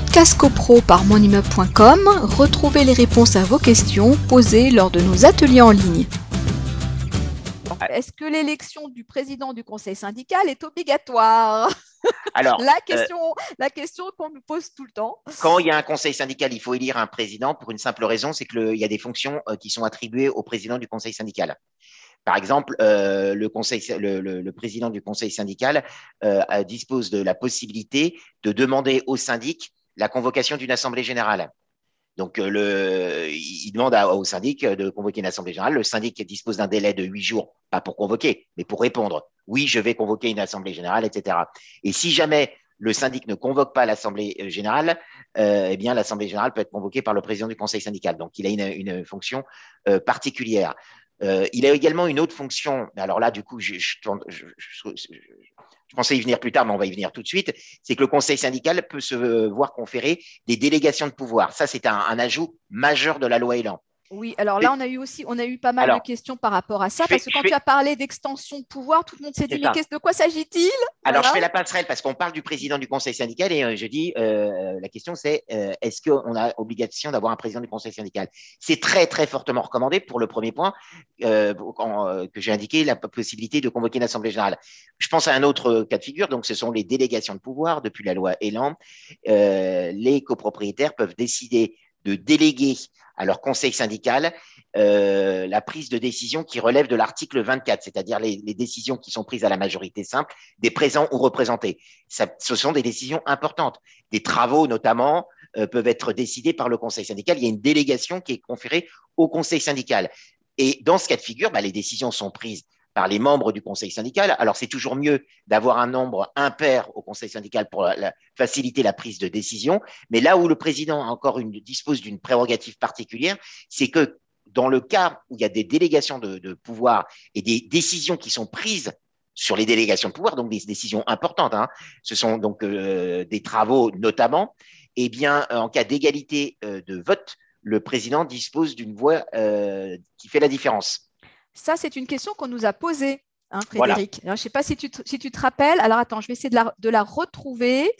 podcast copro par monimmeuble.com, retrouvez les réponses à vos questions posées lors de nos ateliers en ligne. Est-ce que l'élection du président du conseil syndical est obligatoire? Alors, la question, la question qu'on nous pose tout le temps. Quand il y a un conseil syndical, il faut élire un président pour une simple raison, c'est qu'il y a des fonctions qui sont attribuées au président du conseil syndical. Par exemple, euh, le, conseil, le, président du conseil syndical euh, dispose de la possibilité de demander au syndic la convocation d'une assemblée générale. Donc, euh, le, il demande au syndic de convoquer une assemblée générale. Le syndic dispose d'un délai de huit jours, pas pour convoquer, mais pour répondre. Oui, je vais convoquer une assemblée générale, etc. Et si jamais le syndic ne convoque pas l'assemblée générale, eh bien l'assemblée générale peut être convoquée par le président du conseil syndical. Donc, il a une, fonction particulière. Euh, il a également une autre fonction. Alors là, du coup, je, pensais y venir plus tard, mais on va y venir tout de suite. C'est que le conseil syndical peut se voir conférer des délégations de pouvoir. Ça, c'est un, ajout majeur de la loi Elan. Oui, alors là, on a eu aussi, on a eu pas mal de questions par rapport à ça, parce que quand tu as parlé d'extension de pouvoir, tout le monde s'est dit, mais de quoi s'agit-il? Alors, je fais la passerelle parce qu'on parle du président du conseil syndical et euh, je dis, euh, la question c'est, euh, est-ce qu'on a obligation d'avoir un président du conseil syndical? C'est très, très fortement recommandé pour le premier point que j'ai indiqué, la possibilité de convoquer une assemblée générale. Je pense à un autre cas de figure, donc ce sont les délégations de pouvoir depuis la loi Elan. les copropriétaires peuvent décider de déléguer à leur conseil syndical euh, la prise de décision qui relève de l'article 24, c'est-à-dire les, décisions qui sont prises à la majorité simple des présents ou représentés. ce sont des décisions importantes. Des travaux, notamment, euh, peuvent être décidés par le conseil syndical. Il y a une délégation qui est conférée au conseil syndical. Et dans ce cas de figure, bah, les décisions sont prises par les membres du conseil syndical. Alors, c'est toujours mieux d'avoir un nombre impair au conseil syndical pour faciliter la prise de décision. Mais là où le président encore une, dispose d'une prérogative particulière, c'est que dans le cas où il y a des délégations de, pouvoir et des décisions qui sont prises sur les délégations de pouvoir, donc des décisions importantes, hein, ce sont donc euh, des travaux notamment, eh bien, en cas d'égalité euh, de vote, le président dispose d'une voix euh, qui fait la différence. Ça, c'est une question qu'on nous a posée, hein, Frédéric. je ne sais pas si tu, te, rappelles. Alors, attends, je vais essayer de la, retrouver.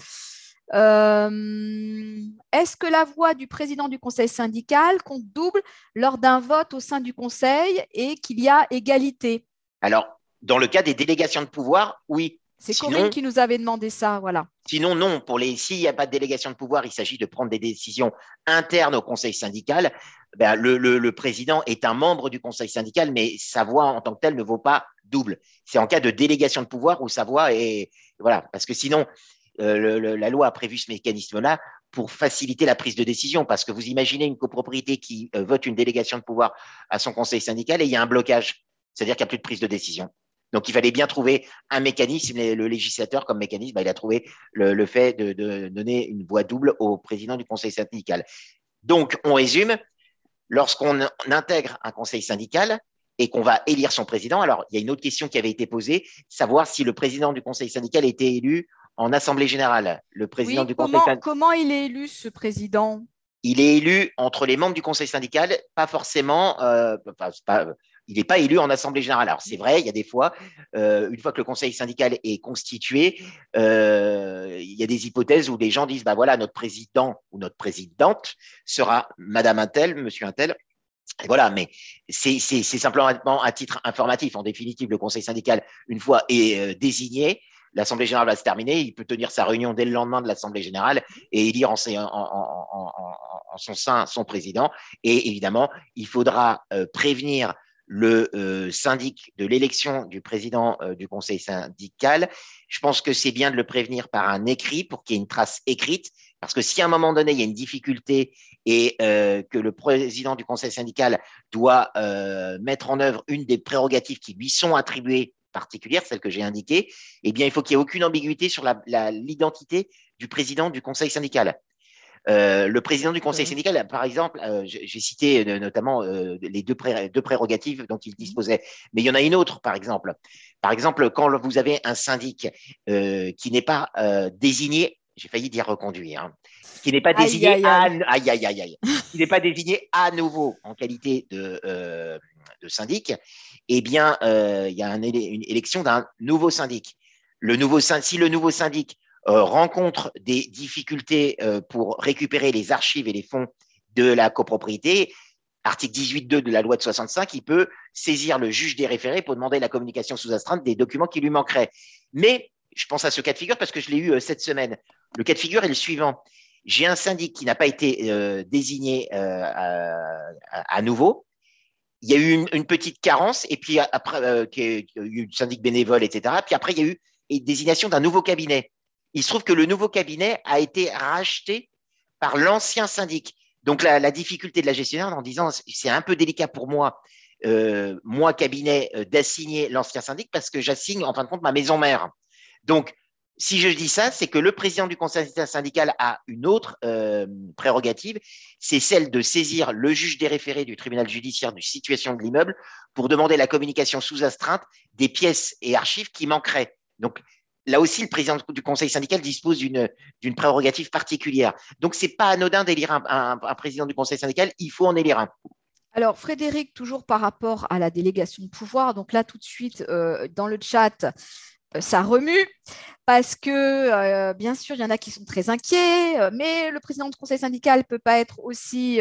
Euh, est-ce que la voix du président du conseil syndical compte double lors d'un vote au sein du conseil et qu'il y a égalité? Alors, dans le cas des délégations de pouvoir, oui. C'est Corinne qui nous avait demandé ça, voilà. Sinon, non. Pour les, s'il n'y a pas de délégation de pouvoir, il s'agit de prendre des décisions internes au conseil syndical. Ben, le, président est un membre du conseil syndical, mais sa voix en tant que telle ne vaut pas double. C'est en cas de délégation de pouvoir où sa voix est voilà, parce que sinon, euh, la loi a prévu ce mécanisme-là pour faciliter la prise de décision, parce que vous imaginez une copropriété qui euh, vote une délégation de pouvoir à son conseil syndical et il y a un blocage, c'est-à-dire qu'il n'y a plus de prise de décision. Donc, il fallait bien trouver un mécanisme. Le législateur, comme mécanisme, bah, il a trouvé le, fait de, donner une voix double au président du conseil syndical. Donc, on résume. Lorsqu'on intègre un conseil syndical et qu'on va élire son président, alors il y a une autre question qui avait été posée, savoir si le président du conseil syndical était élu en assemblée générale. Le président du comment, conseil Comment il est élu, ce président? Il est élu entre les membres du conseil syndical, pas forcément, euh, il n'est pas élu en assemblée générale. Alors c'est vrai, il y a des fois, euh, une fois que le conseil syndical est constitué, euh, il y a des hypothèses où des gens disent, bah voilà, notre président ou notre présidente sera Madame Intel, Monsieur Intel. Et voilà, mais c'est simplement à titre informatif. En définitive, le conseil syndical, une fois est euh, désigné, l'Assemblée générale va se terminer, il peut tenir sa réunion dès le lendemain de l'Assemblée générale et élire en, en, son sein son président. Et évidemment, il faudra prévenir le euh, syndic de l'élection du président euh, du conseil syndical. Je pense que c'est bien de le prévenir par un écrit pour qu'il y ait une trace écrite, parce que si à un moment donné il y a une difficulté et euh, que le président du conseil syndical doit mettre en œuvre une des prérogatives qui lui sont attribuées particulières, celle que j'ai indiquée, eh bien il faut qu'il n'y ait aucune ambiguïté sur l'identité du président du conseil syndical. Euh, le président du conseil syndical, par exemple, euh, j'ai cité euh, notamment les deux, prérogatives dont il mmh. disposait, mais il y en a une autre, par exemple. Par exemple, quand vous avez un syndic qui n'est pas désigné, j'ai failli dire reconduit, hein, qui n'est pas désigné à, qui n'est pas désigné à nouveau en qualité de, de syndic, eh bien, il y a une élection d'un nouveau syndic. Le nouveau, si le nouveau syndic rencontre des difficultés pour récupérer les archives et les fonds de la copropriété, article 18.2 de la loi de 65, il peut saisir le juge des référés pour demander la communication sous astreinte des documents qui lui manqueraient. Mais je pense à ce cas de figure parce que je l'ai eu cette semaine. Le cas de figure est le suivant. J'ai un syndic qui n'a pas été désigné à, nouveau il y a eu une, petite carence, et puis après, euh, il y a eu syndic bénévole, etc. Puis après, il y a eu une désignation d'un nouveau cabinet. Il se trouve que le nouveau cabinet a été racheté par l'ancien syndic. Donc la, difficulté de la gestionnaire en disant c'est un peu délicat pour moi, euh, moi cabinet, euh, d'assigner l'ancien syndic parce que j'assigne en fin de compte ma maison mère. Donc si je dis ça, c'est que le président du conseil syndical a une autre euh, prérogative, c'est celle de saisir le juge des référés du tribunal judiciaire du situation de l'immeuble pour demander la communication sous astreinte des pièces et archives qui manqueraient. Donc là aussi, le président du conseil syndical dispose d'une prérogative particulière. Donc c'est pas anodin d'élire un, président du conseil syndical, il faut en élire un. Alors, Frédéric, toujours par rapport à la délégation de pouvoir, donc là, tout de suite, euh, dans le chat, ça remue parce que, euh, bien sûr, il y en a qui sont très inquiets, euh, mais le président du conseil syndical ne peut pas être aussi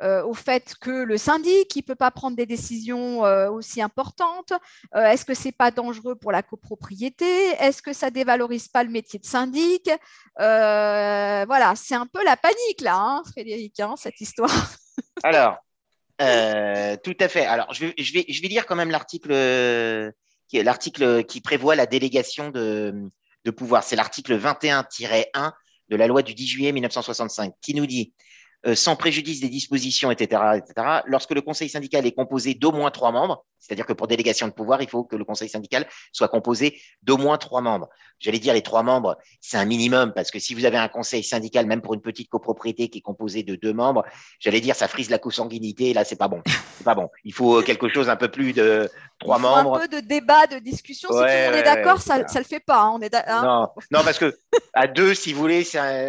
au fait que le syndic, il ne peut pas prendre des décisions aussi importantes. Est-ce que ce n'est pas dangereux pour la copropriété? Est-ce que ça ne dévalorise pas le métier de syndic? Voilà, c'est un peu la panique, là, hein, Frédéric, hein, cette histoire. Alors, tout à fait. Alors, je vais, je vais, je vais lire quand même l'article l'article qui prévoit la délégation de, de pouvoir. C'est l'article 21-1 de la loi du 10 juillet 1965 qui nous dit sans préjudice des dispositions, etc., etc., lorsque le conseil syndical est composé d'au moins trois membres, c'est-à-dire que pour délégation de pouvoir, il faut que le conseil syndical soit composé d'au moins trois membres. J'allais dire les trois membres, c'est un minimum, parce que si vous avez un conseil syndical, même pour une petite copropriété qui est composée de deux membres, j'allais dire ça frise la consanguinité, là c'est pas bon. C'est pas bon. Il faut quelque chose un peu plus de trois membres. Un peu de débat, de discussion. si on est d'accord, ça, ne le fait pas. Hein, on est hein. non, non, parce que à deux, si vous voulez,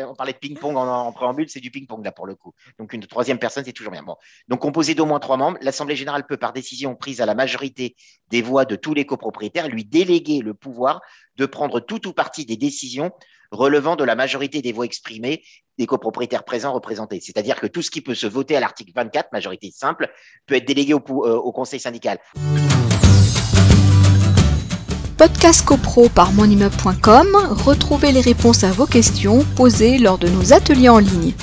on parlait de ping-pong en, en préambule, c'est du ping-pong là pour le Donc une troisième personne, c'est toujours bien. Bon. Donc composé d'au moins trois membres, l'Assemblée générale peut, par décision prise à la majorité des voix de tous les copropriétaires, lui déléguer le pouvoir de prendre tout ou partie des décisions relevant de la majorité des voix exprimées des copropriétaires présents représentés. C'est-à-dire que tout ce qui peut se voter à l'article 24, majorité simple, peut être délégué au, euh, conseil syndical. Podcast CoPro par monimmeuble.com, retrouvez les réponses à vos questions posées lors de nos ateliers en ligne.